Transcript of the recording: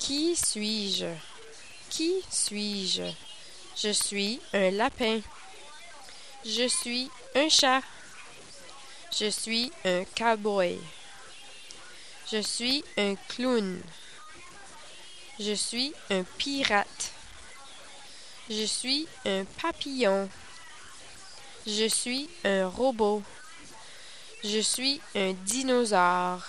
Qui suis-je? Qui suis-je? Je suis un lapin. Je suis un chat. Je suis un cowboy. Je suis un clown. Je suis un pirate. Je suis un papillon. Je suis un robot. Je suis un dinosaure.